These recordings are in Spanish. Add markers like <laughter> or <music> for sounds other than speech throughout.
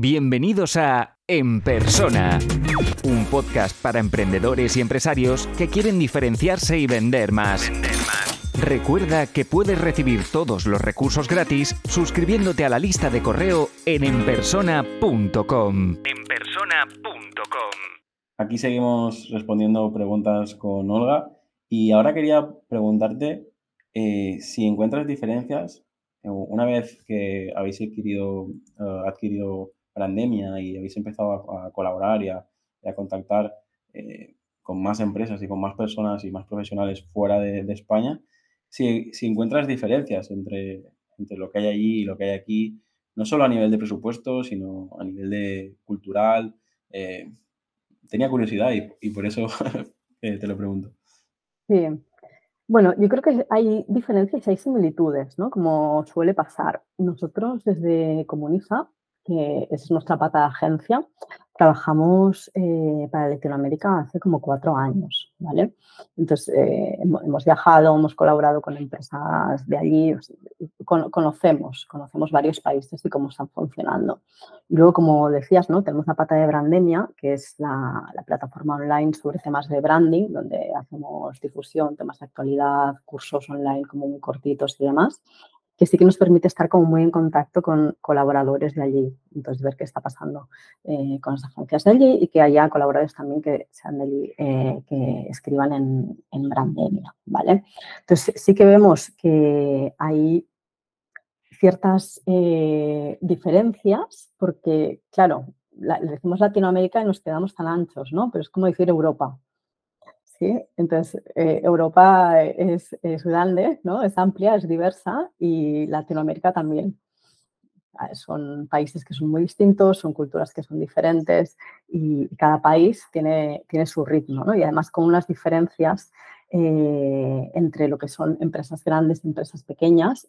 Bienvenidos a En Persona, un podcast para emprendedores y empresarios que quieren diferenciarse y vender más. Recuerda que puedes recibir todos los recursos gratis suscribiéndote a la lista de correo en enpersona.com. Enpersona.com. Aquí seguimos respondiendo preguntas con Olga y ahora quería preguntarte eh, si encuentras diferencias eh, una vez que habéis adquirido, eh, adquirido pandemia y habéis empezado a, colaborar y a, contactar eh, con más empresas y con más personas y más profesionales fuera de, España, si, encuentras diferencias entre, entre lo que hay allí y lo que hay aquí, no solo a nivel de presupuesto, sino a nivel de cultural. Eh, tenía curiosidad y, por eso <laughs> te lo pregunto. Sí. Bueno, yo creo que hay diferencias y hay similitudes, ¿no? Como suele pasar. Nosotros desde Comuniza es nuestra pata de agencia, trabajamos eh, para Latinoamérica hace como cuatro años, ¿vale? Entonces, eh, hemos viajado, hemos colaborado con empresas de allí, conocemos, conocemos varios países y cómo están funcionando. Luego, como decías, ¿no? Tenemos la pata de Brandemia, que es la, la plataforma online sobre temas de branding, donde hacemos difusión, temas de actualidad, cursos online como muy cortitos y demás que sí que nos permite estar como muy en contacto con colaboradores de allí, entonces ver qué está pasando eh, con las agencias de allí y que haya colaboradores también que eh, escriban en, Brandemia, ¿vale? Entonces sí que vemos que hay ciertas eh, diferencias porque, claro, le decimos Latinoamérica y nos quedamos tan anchos, ¿no? Pero es como decir Europa. Entonces, eh, Europa es, grande, ¿no? Es amplia, es diversa y Latinoamérica también. Ah, son países que son muy distintos, son culturas que son diferentes y cada país tiene, tiene su ritmo, ¿no? Y además con unas diferencias eh, entre lo que son empresas grandes y empresas pequeñas,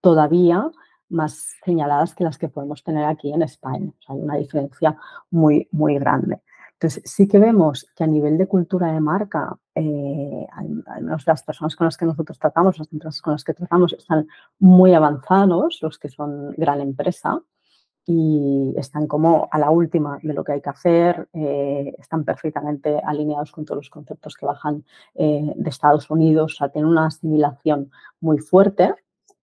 todavía más señaladas que las que podemos tener aquí en España. hay una diferencia muy, muy grande. Entonces, sí que vemos que a nivel de cultura de marca, eh, al menos las personas con las que nosotros tratamos, las empresas con las que tratamos, están muy avanzados, los que son gran empresa, y están como a la última de lo que hay que hacer, eh, están perfectamente alineados con todos los conceptos que bajan eh, de Estados Unidos, o sea, tienen una asimilación muy fuerte.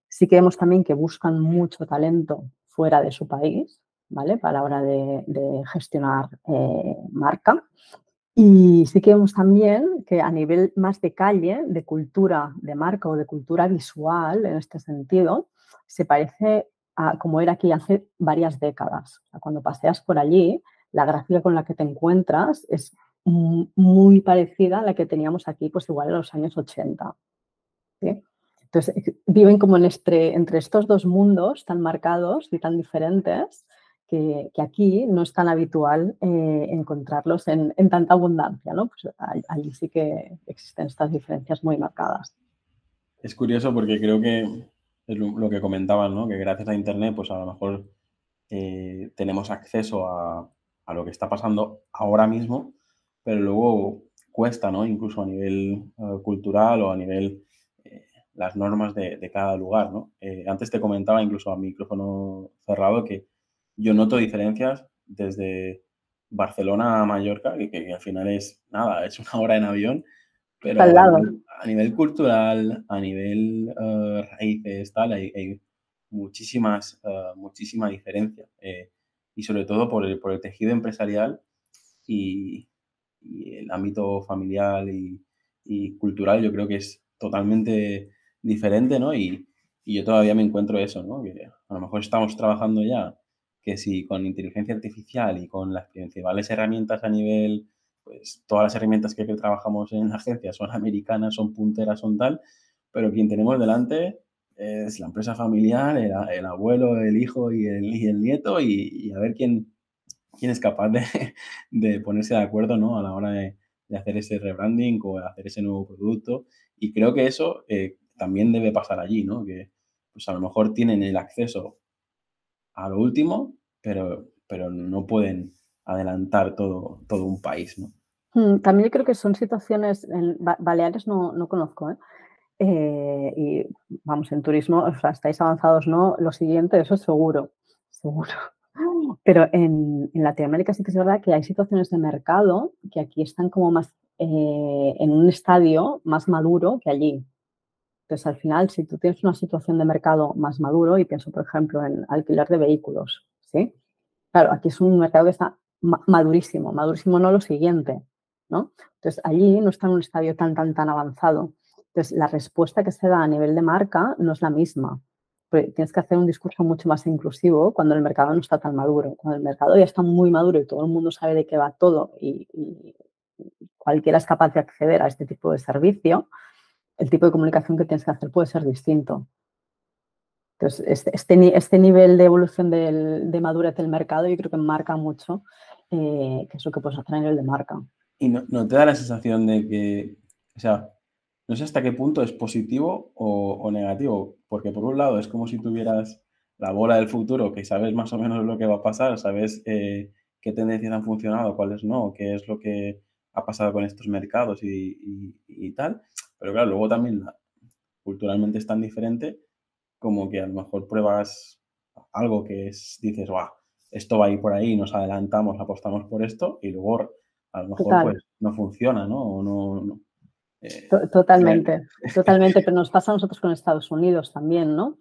Sí que vemos también que buscan mucho talento fuera de su país, ¿vale? Para la hora de, gestionar eh, marca. Y sí que vemos también que a nivel más de calle, de cultura de marca o de cultura visual, en este sentido, se parece a como era aquí hace varias décadas. cuando paseas por allí, la gráfica con la que te encuentras es muy parecida a la que teníamos aquí, pues igual en los años 80. Entonces, viven como en este, entre estos dos mundos tan marcados y tan diferentes que, aquí no es tan habitual eh, encontrarlos en, tanta abundancia, ¿no? Pues allí sí que existen estas diferencias muy marcadas. Es curioso porque creo que es lo, que comentaban, ¿no? Que gracias a Internet, pues a lo mejor eh, tenemos acceso a, lo que está pasando ahora mismo, pero luego cuesta, ¿no? Incluso a nivel eh, cultural o a nivel las normas de, de, cada lugar, ¿no? antes te comentaba, incluso a micrófono cerrado, que yo noto diferencias desde Barcelona a Mallorca, que, al final es nada, es una hora en avión, pero a nivel cultural, a nivel uh, raíces, tal, hay, muchísimas, uh, muchísima diferencia. Eh, y sobre todo por el, por el tejido empresarial y, el ámbito familiar y, y, cultural, yo creo que es totalmente diferente, ¿no? Y, y yo todavía me encuentro eso, ¿no? Que a lo mejor estamos trabajando ya que si con inteligencia artificial y con las principales herramientas a nivel, pues todas las herramientas que, trabajamos en la <laughs> agencia son americanas, son punteras, son tal, pero quien tenemos delante es la empresa familiar, el, abuelo, el hijo y el, y el nieto y, a ver quién, quién es capaz de, <laughs> de, ponerse de acuerdo ¿no? a la hora de, de, hacer ese rebranding o hacer ese nuevo producto. Y creo que eso eh, también debe pasar allí, ¿no? que pues a lo mejor tienen el acceso a lo último, pero, pero no pueden adelantar todo, todo un país, ¿no? Mm, también creo que son situaciones, en Baleares no, no conozco, ¿eh? ¿eh? y vamos, en turismo, o sea, estáis avanzados, ¿no? Lo siguiente, eso es seguro, seguro. <laughs> Pero en, Latinoamérica sí que es verdad que hay situaciones de mercado que aquí están como más eh, en un estadio más maduro que allí. Entonces, al final, si tú tienes una situación de mercado más maduro, y pienso, por ejemplo, en alquiler de vehículos, ¿sí? Claro, aquí es un mercado que está madurísimo, madurísimo no lo siguiente, ¿no? Entonces, allí no está en un estadio tan, tan, tan avanzado. Entonces, la respuesta que se da a nivel de marca no es la misma. tienes que hacer un discurso mucho más inclusivo cuando el mercado no está tan maduro. Cuando el mercado ya está muy maduro y todo el mundo sabe de qué va todo y, y cualquiera es capaz de acceder a este tipo de servicio, el tipo de comunicación que tienes que hacer puede ser distinto. Entonces, este, este, este nivel de evolución de madurez del mercado yo creo que marca mucho eh, es lo que puedes hacer a nivel de marca. ¿Y no, te da la sensación de que, o sea, no sé hasta qué punto es positivo o, negativo? Porque por un lado es como si tuvieras la bola del futuro, que sabes más o menos lo que va a pasar, sabes eh, qué tendencias han funcionado, cuáles no, qué es lo que ha pasado con estos mercados y tal. Pero claro, luego también culturalmente es tan diferente como que a lo mejor pruebas algo que es, dices, Buah, esto va a ir por ahí, nos adelantamos, apostamos por esto y luego a lo mejor pues no funciona, ¿no? no, eh, totalmente, <laughs> totalmente, pero nos pasa a nosotros con Estados Unidos también, ¿no?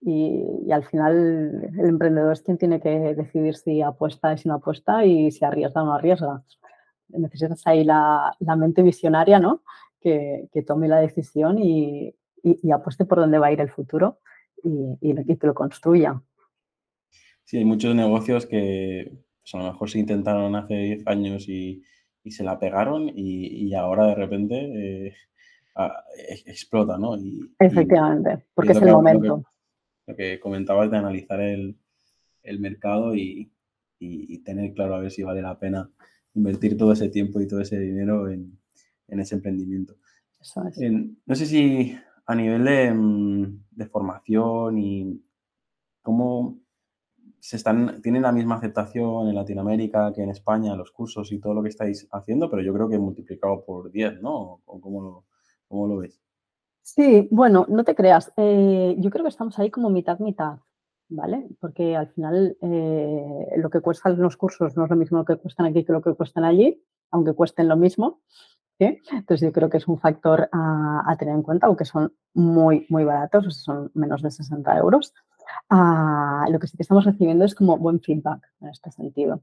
Y, al final el emprendedor es quien tiene que decidir si apuesta y si no apuesta y si arriesga o no arriesga. Necesitas ahí la, la mente visionaria, ¿no? Que, tome la decisión y, apueste por dónde va a ir el futuro y, y, que lo construya. Sí, hay muchos negocios que pues, a lo mejor se intentaron hace 10 años y, se la pegaron y, ahora de repente eh, e, explota, ¿no? Efectivamente, porque es, el momento. Lo que, comentabas de analizar el, mercado y, tener claro a ver si vale la pena invertir todo ese tiempo y todo ese dinero en, en ese emprendimiento. no sé si a nivel mm, de, formación y cómo se están, tienen la misma aceptación en Latinoamérica que en España, los cursos y todo lo que estáis haciendo, pero yo creo que multiplicado por 10, ¿no? ¿Cómo lo, cómo lo ves? Sí, bueno, no te creas. Eh, yo creo que estamos ahí como mitad-mitad, ¿vale? Porque al final eh, lo que cuestan los cursos no es lo mismo que cuestan aquí que lo que cuestan allí, aunque cuesten lo mismo. Entonces yo creo que es un factor a, tener en cuenta, aunque son muy, muy baratos, son menos de 60 euros. Ah, lo que sí que estamos recibiendo es como buen feedback en este sentido.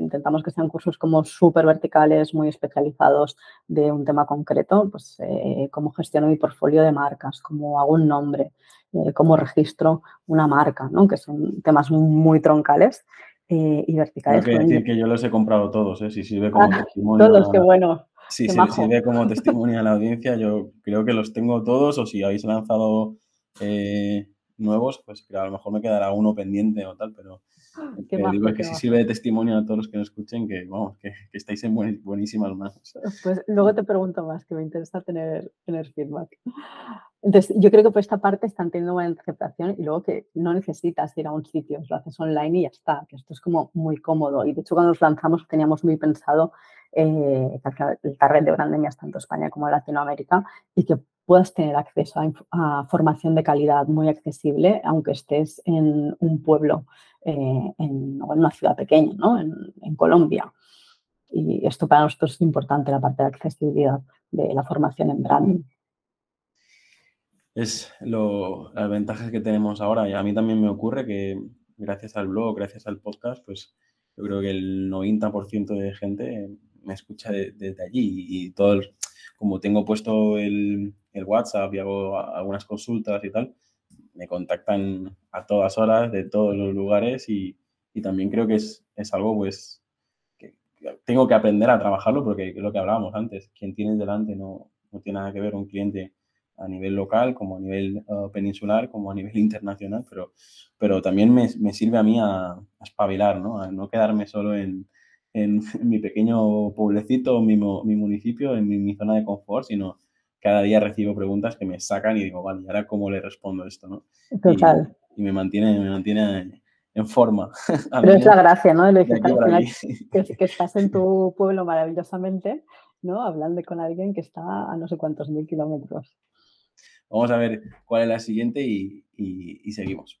Intentamos que sean cursos como súper verticales, muy especializados de un tema concreto, pues eh, cómo gestiono mi portfolio de marcas, cómo hago un nombre, eh, cómo registro una marca, ¿no? que son temas muy troncales eh, y verticales. Tengo que decir que yo los he comprado todos, ¿eh? si sirve como ah, <laughs> testimonio. Todos, qué bueno. Si sirve como testimonio a la audiencia, yo creo que los tengo todos o si habéis lanzado eh, nuevos, pues a lo mejor me quedará uno pendiente o tal, pero ah, digo es que si sirve de testimonio a todos los que nos escuchen, que vamos, que, estáis en buenísimas manos. Pues luego te pregunto más, que me interesa tener, tener feedback. Entonces, yo creo que por esta parte están teniendo buena aceptación y luego que no necesitas ir a un sitio, lo haces online y ya está, que esto es como muy cómodo. Y de hecho, cuando nos lanzamos teníamos muy pensado eh, target de branding es tanto España como Latinoamérica y que puedas tener acceso a, formación de calidad muy accesible, aunque estés en un pueblo eh, o en una ciudad pequeña, ¿no? en, Colombia. Y esto para nosotros es importante, la parte de accesibilidad de la formación en branding. Es las ventajas que tenemos ahora y a mí también me ocurre que gracias al blog, gracias al podcast, pues yo creo que el 90% de gente me escucha desde allí y todo, como tengo puesto el, WhatsApp y hago algunas consultas y tal, me contactan a todas horas de todos los lugares y, también creo que es, es, algo pues que tengo que aprender a trabajarlo porque es lo que hablábamos antes, quien tienes delante no, no tiene nada que ver un cliente a nivel local, como a nivel uh, peninsular, como a nivel <laughs> internacional, pero, pero también me, me sirve a mí a, a espabilar, ¿no? a no quedarme solo en, en, mi pequeño pueblecito, mi, mi municipio, en mi, zona de confort, sino cada día recibo preguntas que me sacan y digo, vale, ¿y ahora cómo le respondo esto? ¿no? Total. Y, me mantiene, me mantiene en forma. <laughs> Pero es la gracia, ¿no? De que, que, estás en tu pueblo maravillosamente, ¿no? Hablando con alguien que está a no sé cuántos mil kilómetros. Vamos a ver cuál es la siguiente y, y seguimos.